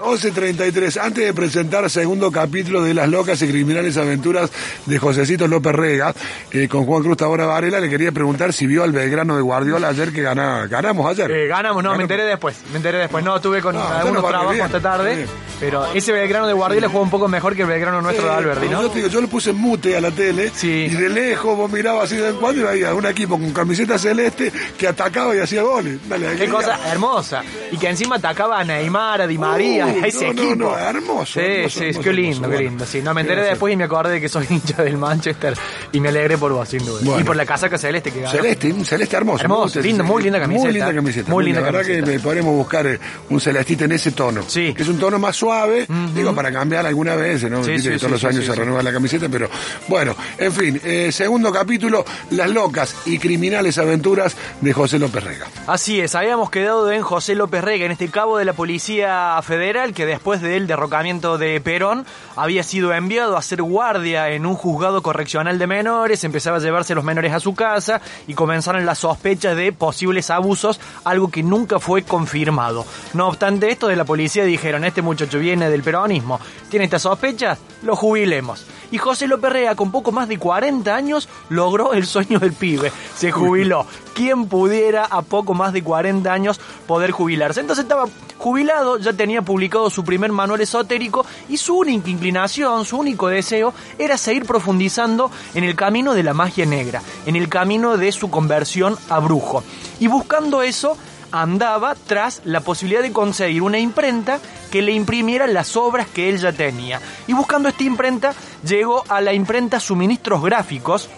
11.33, antes de presentar segundo capítulo de Las locas y criminales aventuras de Josecito López Rega, eh, con Juan Cruz Tabora Varela, le quería preguntar si vio al Belgrano de Guardiola ayer que gana, ganamos ayer. Eh, ganamos, no, me enteré después. Me enteré después. No, tuve con No, algunos usted no trabajos bien. esta tarde. Bien. Pero ese Belgrano de Guardiola juega un poco mejor que el Belgrano nuestro de Alberti, ¿no? Yo, te digo, yo le puse mute a la tele Sí. y de lejos vos mirabas así de vez en cuando y veías un equipo con camiseta celeste que atacaba y hacía goles. Dale, Qué cosa hermosa. Y que encima atacaba a Neymar, a Di María, Uy, a ese no, no, equipo. no, hermoso, Sí, hermoso, sí, hermoso, qué lindo, hermoso. qué Bueno, lindo. Sí, no, me ¿qué enteré después y me acordé de que soy hincha del Manchester y me alegré por vos, sin duda. Bueno. Y por la casaca celeste que ganó. Celeste, un celeste hermoso. Hermoso, lindo, muy linda camiseta. Muy linda camiseta. Muy linda La verdad camiseta. que podremos buscar un celestito en ese tono. Sí. Que es un tono más suave, digo, para cambiar alguna vez, ¿no? Sí, sí, todos los años se renueva la camiseta, pero bueno, en fin, eh, segundo capítulo, Las locas y criminales aventuras de José López Rega. Así es, habíamos quedado en José López Rega, en este cabo de la Policía Federal, que después del derrocamiento de Perón había sido enviado a hacer guardia en un juzgado correccional de menores, empezaba a llevarse a los menores a su casa y comenzaron las sospechas de posibles abusos, algo que nunca fue confirmado. No obstante esto, de la policía dijeron, este muchacho viene del peronismo, tiene estas sospechas, lo jubilemos. Y José López Rega, con poco más de 40 años, logró el sueño del pibe, se jubiló. ¿Quién pudiera a poco más de 40 años poder jubilarse? Entonces estaba jubilado, ya tenía publicado su primer manual esotérico y su única inclinación, su único deseo era seguir profundizando en el camino de la magia negra, en el camino de su conversión a brujo. Y buscando eso, andaba tras la posibilidad de conseguir una imprenta que le imprimiera las obras que él ya tenía. Y buscando esta imprenta, llegó a la imprenta Suministros Gráficos,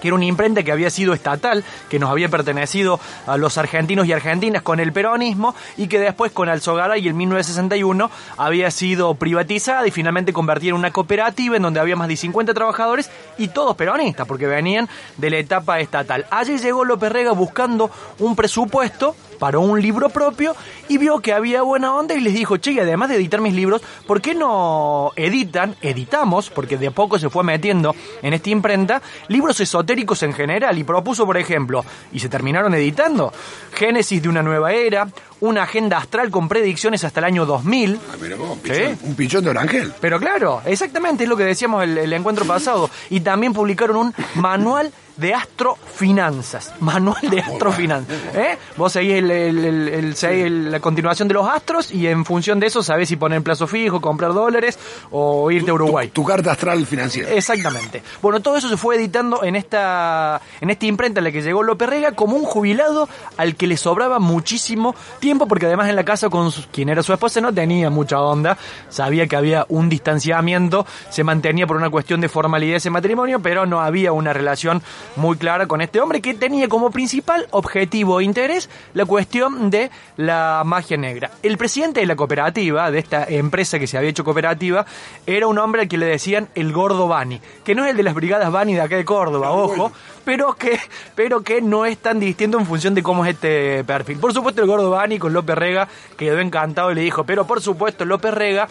que era una imprenta que había sido estatal, que nos había pertenecido a los argentinos y argentinas con el peronismo y que después con Alzogaray en 1961 había sido privatizada y finalmente convertida en una cooperativa en donde había más de 50 trabajadores y todos peronistas porque venían de la etapa estatal. Allí llegó López Rega buscando un presupuesto para un libro propio y vio que había buena onda y les dijo, che, y además de editar mis libros, ¿por qué no editan, editamos, porque de a poco se fue metiendo en esta imprenta, libros esotéricos en general? Y propuso, por ejemplo, y se terminaron editando, Génesis de una nueva era, una agenda astral con predicciones hasta el año 2000, Ah, mira vos, pichón, un pichón de Orangel. pero claro, exactamente es lo que decíamos el, el encuentro pasado. Y también publicaron un manual de astrofinanzas. Manual de astrofinanzas. ¿Eh? Vos seguís, el, el- el- el- seguís el- la continuación de los astros y en función de eso sabés si poner plazo fijo, comprar dólares o irte a Uruguay. Tu carta astral financiera. Exactamente. Bueno, todo eso se fue editando en esta, en esta imprenta en la que llegó López Rega como un jubilado al que le sobraba muchísimo tiempo, porque además en la casa con su- quien era su esposa no tenía mucha onda, sabía que había un distanciamiento, se mantenía por una cuestión de formalidad ese matrimonio, pero no había una relación muy clara con este hombre que tenía como principal objetivo e interés la cuestión de la magia negra. El presidente de la cooperativa, de esta empresa que se había hecho cooperativa, era un hombre al que le decían el gordo Bani, que no es el de las brigadas Bani de acá de Córdoba, ojo, pero que, pero que no es tan distinto en función de cómo es este perfil. Por supuesto el gordo Bani con López Rega quedó encantado y le dijo, pero por supuesto López Rega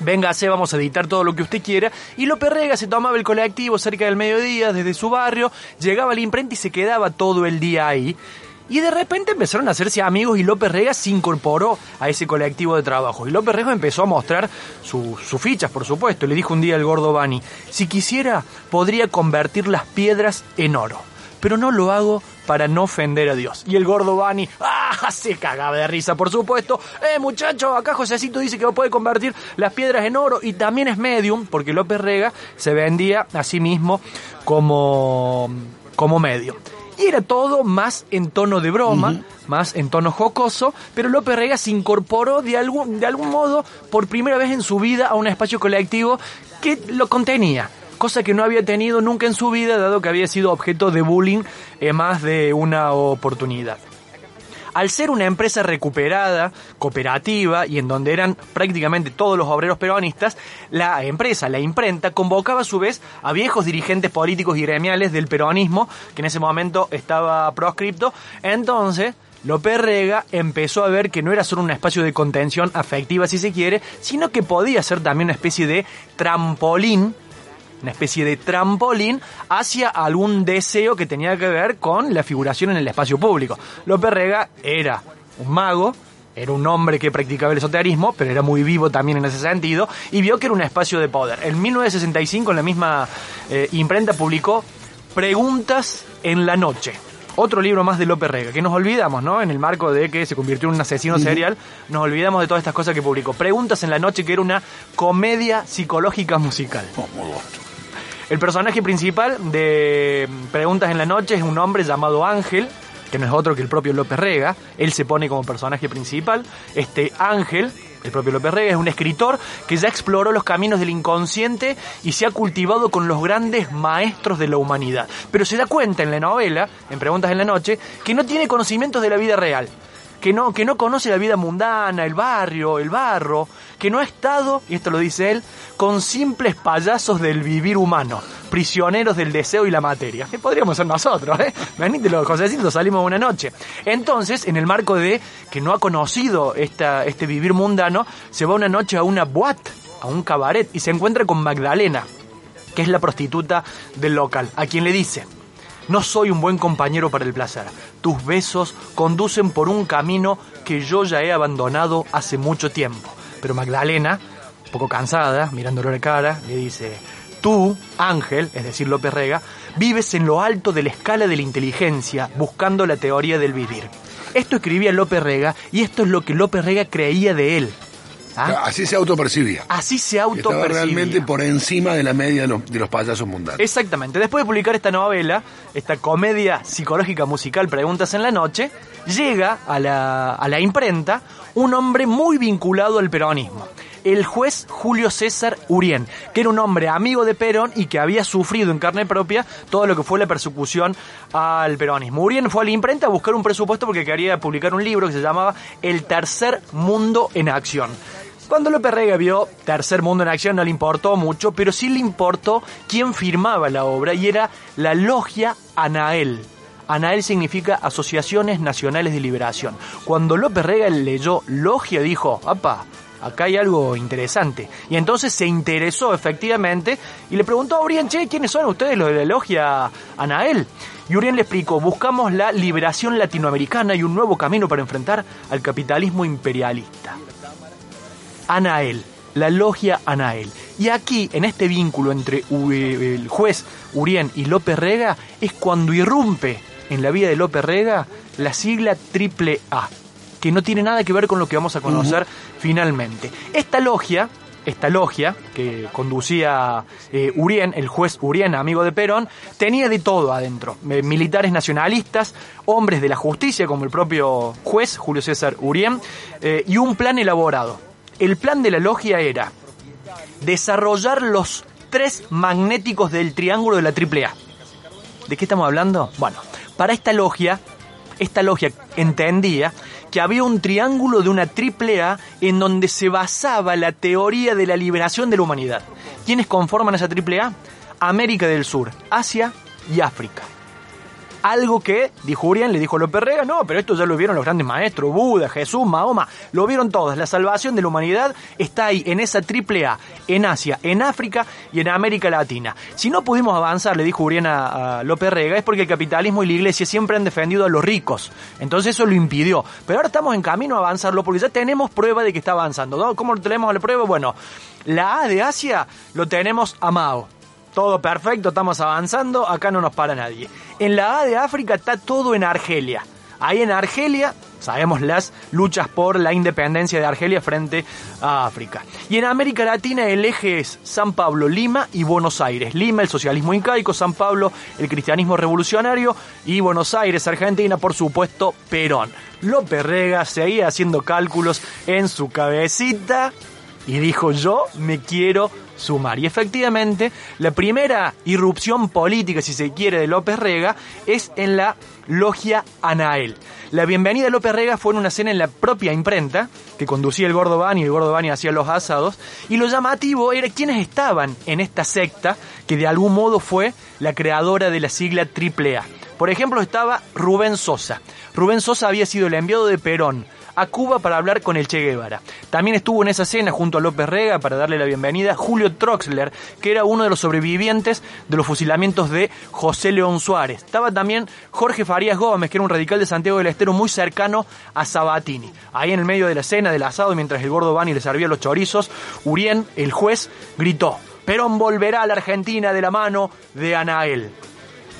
Véngase, vamos a editar todo lo que usted quiera. Y López Rega se tomaba el colectivo cerca del mediodía desde su barrio, llegaba a la imprenta y se quedaba todo el día ahí. Y de repente empezaron a hacerse amigos y López Rega se incorporó a ese colectivo de trabajo. Y López Rega empezó a mostrar su- sus fichas, por supuesto. Le dijo un día al gordo Bani, si quisiera, podría convertir las piedras en oro. Pero no lo hago para no ofender a Dios. Y el gordo Bani, ¡ah! Se cagaba de risa, por supuesto. Eh, muchacho, acá Josecito dice que puede convertir las piedras en oro y también es medium, porque López Rega se vendía a sí mismo como, como medium. Y era todo más en tono de broma, más en tono jocoso, pero López Rega se incorporó de algún, de algún modo por primera vez en su vida a un espacio colectivo que lo contenía cosa que no había tenido nunca en su vida, dado que había sido objeto de bullying en más de una oportunidad. Al ser una empresa recuperada, cooperativa y en donde eran prácticamente todos los obreros peronistas, la empresa, la imprenta, convocaba a su vez a viejos dirigentes políticos y gremiales del peronismo, que en ese momento estaba proscripto. Entonces, López Rega empezó a ver que no era solo un espacio de contención afectiva, si se quiere, sino que podía ser también una especie de trampolín, una especie de trampolín hacia algún deseo que tenía que ver con la figuración en el espacio público. López Rega era un mago, era un hombre que practicaba el esoterismo, pero era muy vivo también en ese sentido, y vio que era un espacio de poder. En 1965, en la misma eh, imprenta, publicó Preguntas en la Noche. Otro libro más de López Rega, que nos olvidamos, ¿no? En el marco de que se convirtió en un asesino serial, nos olvidamos de todas estas cosas que publicó. Preguntas en la Noche, que era una comedia psicológica musical. El personaje principal de Preguntas en la Noche es un hombre llamado Ángel, que no es otro que el propio López Rega. Él se pone como personaje principal. Este Ángel, el propio López Rega, es un escritor que ya exploró los caminos del inconsciente y se ha cultivado con los grandes maestros de la humanidad. Pero se da cuenta en la novela, en Preguntas en la Noche, que no tiene conocimientos de la vida real. Que no, que no conoce la vida mundana, el barrio, el barro, que no ha estado, y esto lo dice él, con simples payasos del vivir humano, prisioneros del deseo y la materia. Que podríamos ser nosotros, ¿eh? Venite los Josecitos, salimos una noche. Entonces, en el marco de que no ha conocido esta, este vivir mundano, se va una noche a una boat, a un cabaret, y se encuentra con Magdalena, que es la prostituta del local, a quien le dice, no soy un buen compañero para el placer. Tus besos conducen por un camino que yo ya he abandonado hace mucho tiempo. Pero Magdalena, un poco cansada, mirándolo a la cara, le dice, tú, Ángel, es decir, López Rega, vives en lo alto de la escala de la inteligencia, buscando la teoría del vivir. Esto escribía López Rega y esto es lo que López Rega creía de él. ¿Ah? Así se autopercibía. Así se Estaba autopercibía. realmente por encima de la media de los, de los payasos mundanos. Exactamente. Después de publicar esta novela, esta comedia psicológica musical Preguntas en la Noche, llega a la, a la imprenta un hombre muy vinculado al peronismo. El juez Julio César Urien, que era un hombre amigo de Perón y que había sufrido en carne propia todo lo que fue la persecución al peronismo. Urien fue a la imprenta a buscar un presupuesto porque quería publicar un libro que se llamaba El Tercer Mundo en Acción. Cuando López Rega vio Tercer Mundo en Acción no le importó mucho, pero sí le importó quién firmaba la obra y era la logia Anael. Anael significa Asociaciones Nacionales de Liberación. Cuando López Rega leyó logia dijo, apa, acá hay algo interesante. Y entonces se interesó efectivamente y le preguntó a Urien, che, ¿quiénes son ustedes los de la logia Anael? Y Urien le explicó, buscamos la liberación latinoamericana y un nuevo camino para enfrentar al capitalismo imperialista. Anael, la logia Anael. Y aquí, en este vínculo entre eh, el juez Urien y López Rega, es cuando irrumpe en la vida de López Rega la sigla triple A, que no tiene nada que ver con lo que vamos a conocer finalmente. Esta logia, esta logia que conducía eh, Urien, el juez Urien, amigo de Perón, tenía de todo adentro. Eh, militares nacionalistas, hombres de la justicia, como el propio juez Julio César Urien, eh, y un plan elaborado. El plan de la logia era desarrollar los tres magnéticos del triángulo de la AAA. ¿De qué estamos hablando? Bueno, para esta logia, esta logia entendía que había un triángulo de una AAA en donde se basaba la teoría de la liberación de la humanidad. ¿Quiénes conforman esa AAA? América del Sur, Asia y África. Algo que, dijo Urián, le dijo López Rega, no, pero esto ya lo vieron los grandes maestros, Buda, Jesús, Mahoma, lo vieron todos. La salvación de la humanidad está ahí, en esa triple A, en Asia, en África y en América Latina. Si no pudimos avanzar, le dijo Urián a, a López Rega, es porque el capitalismo y la iglesia siempre han defendido a los ricos. Entonces eso lo impidió. Pero ahora estamos en camino a avanzarlo porque ya tenemos prueba de que está avanzando. ¿Cómo lo tenemos la prueba? Bueno, la A de Asia lo tenemos a Mao. Todo perfecto, estamos avanzando, acá no nos para nadie. En la A de África está todo en Argelia. Ahí en Argelia, sabemos las luchas por la independencia de Argelia frente a África. Y en América Latina el eje es San Pablo, Lima y Buenos Aires. Lima, el socialismo incaico, San Pablo, el cristianismo revolucionario y Buenos Aires, Argentina, por supuesto, Perón. López Rega seguía haciendo cálculos en su cabecita y dijo yo me quiero sumar. Y efectivamente, la primera irrupción política, si se quiere, de López Rega es en la logia Anael. La bienvenida de López Rega fue en una cena en la propia imprenta, que conducía el Gordo Bani y el Gordo Bani hacía los asados, y lo llamativo era quienes estaban en esta secta, que de algún modo fue la creadora de la sigla AAA. Por ejemplo, estaba Rubén Sosa. Rubén Sosa había sido el enviado de Perón a Cuba para hablar con el Che Guevara. También estuvo en esa cena junto a López Rega para darle la bienvenida Julio Troxler, que era uno de los sobrevivientes de los fusilamientos de José León Suárez. Estaba también Jorge Farías Gómez, que era un radical de Santiago del Estero muy cercano a Sabatini. Ahí en el medio de la cena del asado, mientras el gordo Bani le servía los chorizos, Urien, el juez, gritó, Perón volverá a la Argentina de la mano de Anael.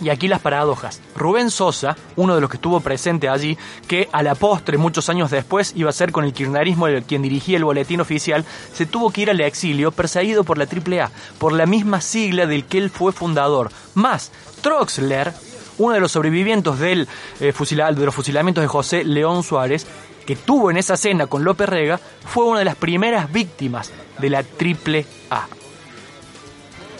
Y aquí las paradojas. Rubén Sosa, uno de los que estuvo presente allí, que a la postre, muchos años después, iba a ser con el kirchnerismo quien dirigía el boletín oficial, se tuvo que ir al exilio perseguido por la AAA, por la misma sigla del que él fue fundador. Más, Troxler, uno de los sobrevivientes del, eh, de los fusilamientos de José León Suárez, que tuvo en esa cena con López Rega, fue una de las primeras víctimas de la AAA.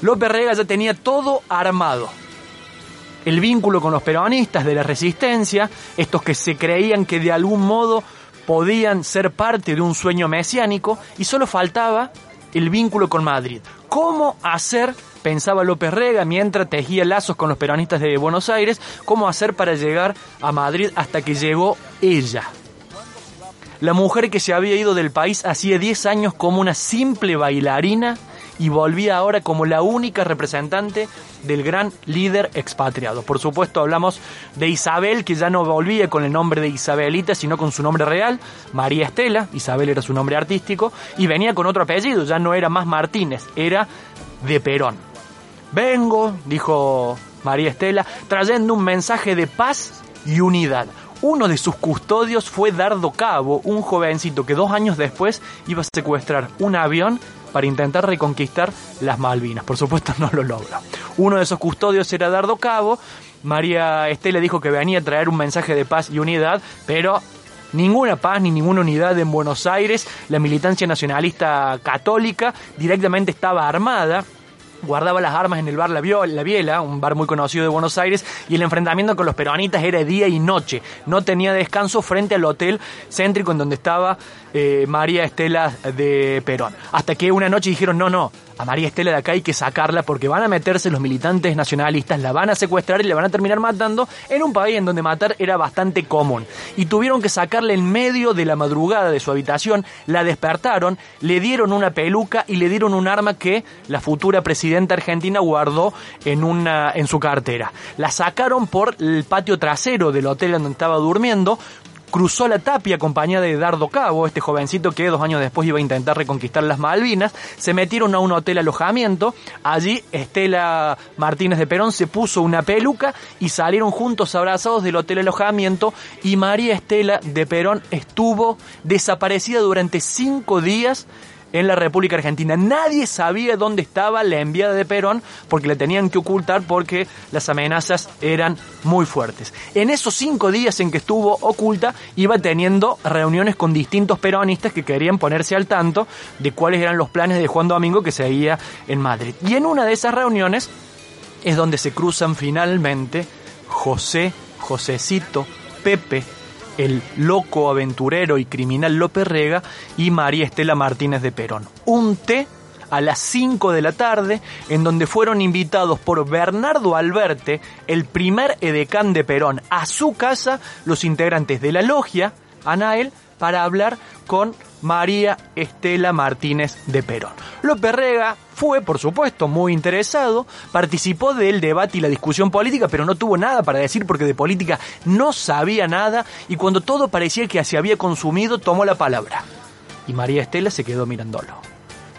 López Rega ya tenía todo armado el vínculo con los peronistas de la resistencia, estos que se creían que de algún modo podían ser parte de un sueño mesiánico, y solo faltaba el vínculo con Madrid. ¿Cómo hacer, pensaba López Rega mientras tejía lazos con los peronistas de Buenos Aires, cómo hacer para llegar a Madrid hasta que llegó ella? La mujer que se había ido del país hacía 10 años como una simple bailarina y volvía ahora como la única representante del gran líder expatriado. Por supuesto hablamos de Isabel, que ya no volvía con el nombre de Isabelita, sino con su nombre real, María Estela, Isabel era su nombre artístico, y venía con otro apellido, ya no era más Martínez, era de Perón. Vengo, dijo María Estela, trayendo un mensaje de paz y unidad. Uno de sus custodios fue Dardo Cabo, un jovencito que dos años después iba a secuestrar un avión para intentar reconquistar las Malvinas. Por supuesto no lo logra. Uno de esos custodios era Dardo Cabo. María Estela dijo que venía a traer un mensaje de paz y unidad, pero ninguna paz ni ninguna unidad en Buenos Aires. La militancia nacionalista católica directamente estaba armada guardaba las armas en el bar La, Biela, un bar muy conocido de Buenos Aires, y el enfrentamiento con los peronistas era día y noche. No tenía descanso frente al hotel céntrico en donde estaba eh, María Estela de Perón. Hasta que una noche dijeron, no, no, a María Estela de acá hay que sacarla porque van a meterse los militantes nacionalistas, la van a secuestrar y la van a terminar matando en un país en donde matar era bastante común. Y tuvieron que sacarla en medio de la madrugada de su habitación, la despertaron, le dieron una peluca y le dieron un arma que la futura presidenta argentina guardó en, una, en su cartera. La sacaron por el patio trasero del hotel donde estaba durmiendo, cruzó la tapia acompañada de Dardo Cabo, este jovencito que dos años después iba a intentar reconquistar las Malvinas, se metieron a un hotel alojamiento, allí Estela Martínez de Perón se puso una peluca y salieron juntos abrazados del hotel alojamiento. Y María Estela de Perón estuvo desaparecida durante cinco días en la República Argentina. Nadie sabía dónde estaba la enviada de Perón porque la tenían que ocultar porque las amenazas eran muy fuertes. En esos cinco días en que estuvo oculta, iba teniendo reuniones con distintos peronistas que querían ponerse al tanto de cuáles eran los planes de Juan Domingo que seguía en Madrid. Y en una de esas reuniones es donde se cruzan finalmente José, Josecito, Pepe, el loco aventurero y criminal López Rega y María Estela Martínez de Perón. Un té a las 5 de la tarde, en donde fueron invitados por Bernardo Alberte, el primer edecán de Perón, a su casa los integrantes de la logia, Anael, para hablar con María Estela Martínez de Perón. López Rega fue, por supuesto, muy interesado, participó del debate y la discusión política, pero no tuvo nada para decir porque de política no sabía nada y cuando todo parecía que se había consumido, tomó la palabra. Y María Estela se quedó mirándolo.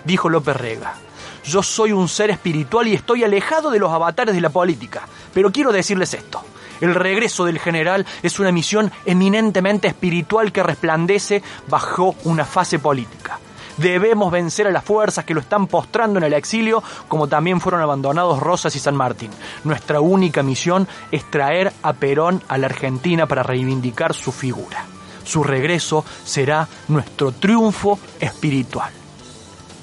Dijo López Rega, yo soy un ser espiritual y estoy alejado de los avatares de la política, pero quiero decirles esto. El regreso del general es una misión eminentemente espiritual que resplandece bajo una fase política. Debemos vencer a las fuerzas que lo están postrando en el exilio, como también fueron abandonados Rosas y San Martín. Nuestra única misión es traer a Perón a la Argentina para reivindicar su figura. Su regreso será nuestro triunfo espiritual.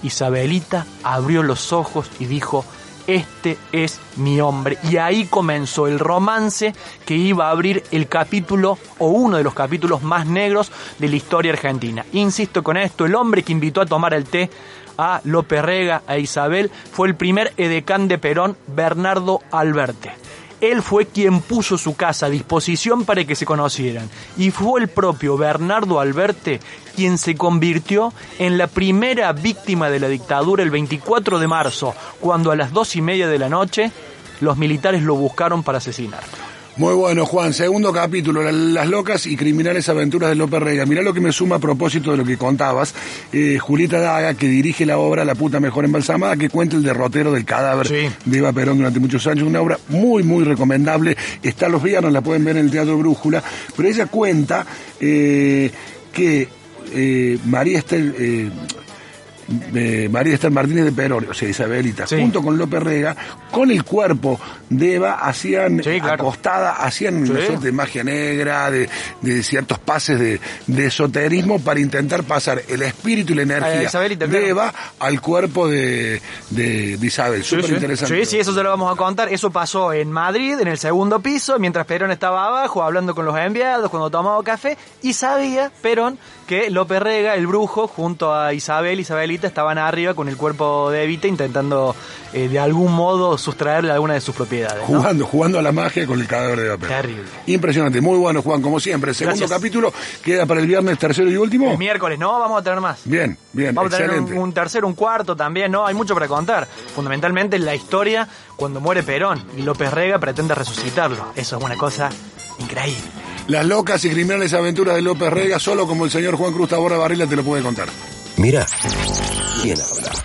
Isabelita abrió los ojos y dijo, este es mi hombre. Y ahí comenzó el romance que iba a abrir el capítulo o uno de los capítulos más negros de la historia argentina. Insisto con esto, el hombre que invitó a tomar el té a López Rega, a Isabel, fue el primer edecán de Perón, Bernardo Alberte. Él fue quien puso su casa a disposición para que se conocieran. Y fue el propio Bernardo Alberte quien se convirtió en la primera víctima de la dictadura el 24 de marzo, cuando a las dos y media de la noche los militares lo buscaron para asesinar. Muy bueno, Juan. Segundo capítulo, la- Las locas y criminales aventuras de López Rega. Mirá lo que me suma a propósito de lo que contabas. Eh, Julieta Daga, que dirige la obra La puta mejor embalsamada, que cuenta el derrotero del cadáver Sí. de Eva Perón durante muchos años. Una obra muy, muy recomendable. Está los viernes, la pueden ver en el Teatro Brújula. Pero ella cuenta eh, que eh, María Estel... de María Esther Martínez de Perón, o sea, Isabelita, Sí. junto con López Rega, con el cuerpo de Eva, hacían Sí, claro. acostada, hacían una Sí. suerte de magia negra, de, de ciertos pases de, de esoterismo para intentar pasar el espíritu y la energía de claro. Eva al cuerpo de, de, de Isabel. Sí, Súper sí. interesante. Sí, sí, eso se lo vamos a contar. Eso pasó en Madrid, en el segundo piso, mientras Perón estaba abajo hablando con los enviados, cuando tomaba café, y sabía Perón que López Rega, el brujo, junto a Isabel, Isabelita, estaban arriba con el cuerpo de Evita intentando eh, de algún modo sustraerle alguna de sus propiedades. ¿no? Jugando, jugando a la magia con el cadáver de Eva Perón. Terrible. Impresionante, muy bueno Juan, como siempre. Segundo Gracias. capítulo queda para el viernes tercero y último. El miércoles, no, vamos a tener más. Bien, bien, Vamos a tener un, un tercero, un cuarto también, ¿no? Hay mucho para contar. Fundamentalmente la historia cuando muere Perón y López Rega pretende resucitarlo. Eso es una cosa increíble. Las locas y criminales aventuras de López Rega, solo como el señor Juan Cruz Tabora Barrila te lo puede contar. Mira, ¿quién habla?